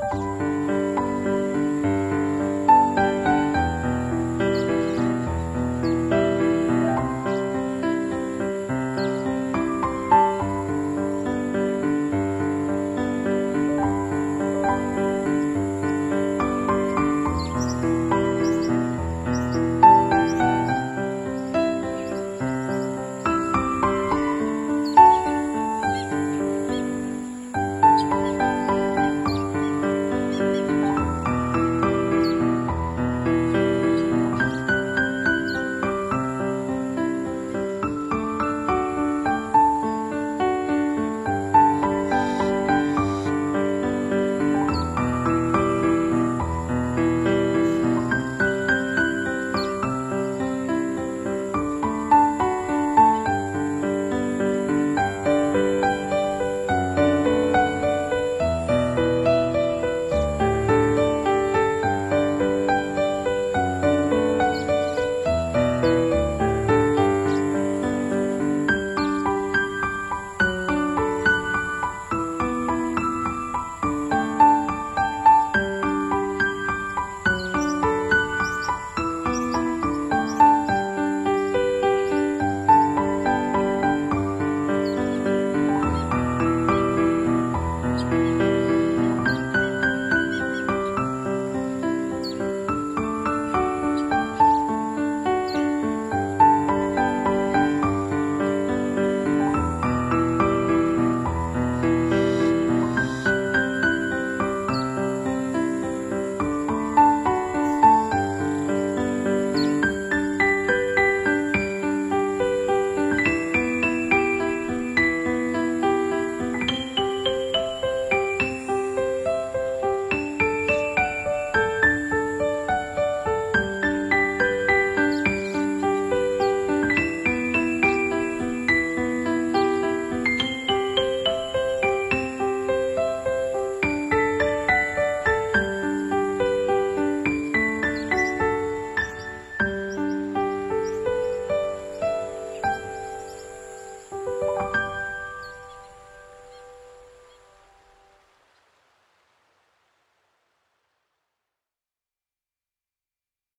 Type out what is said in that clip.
了。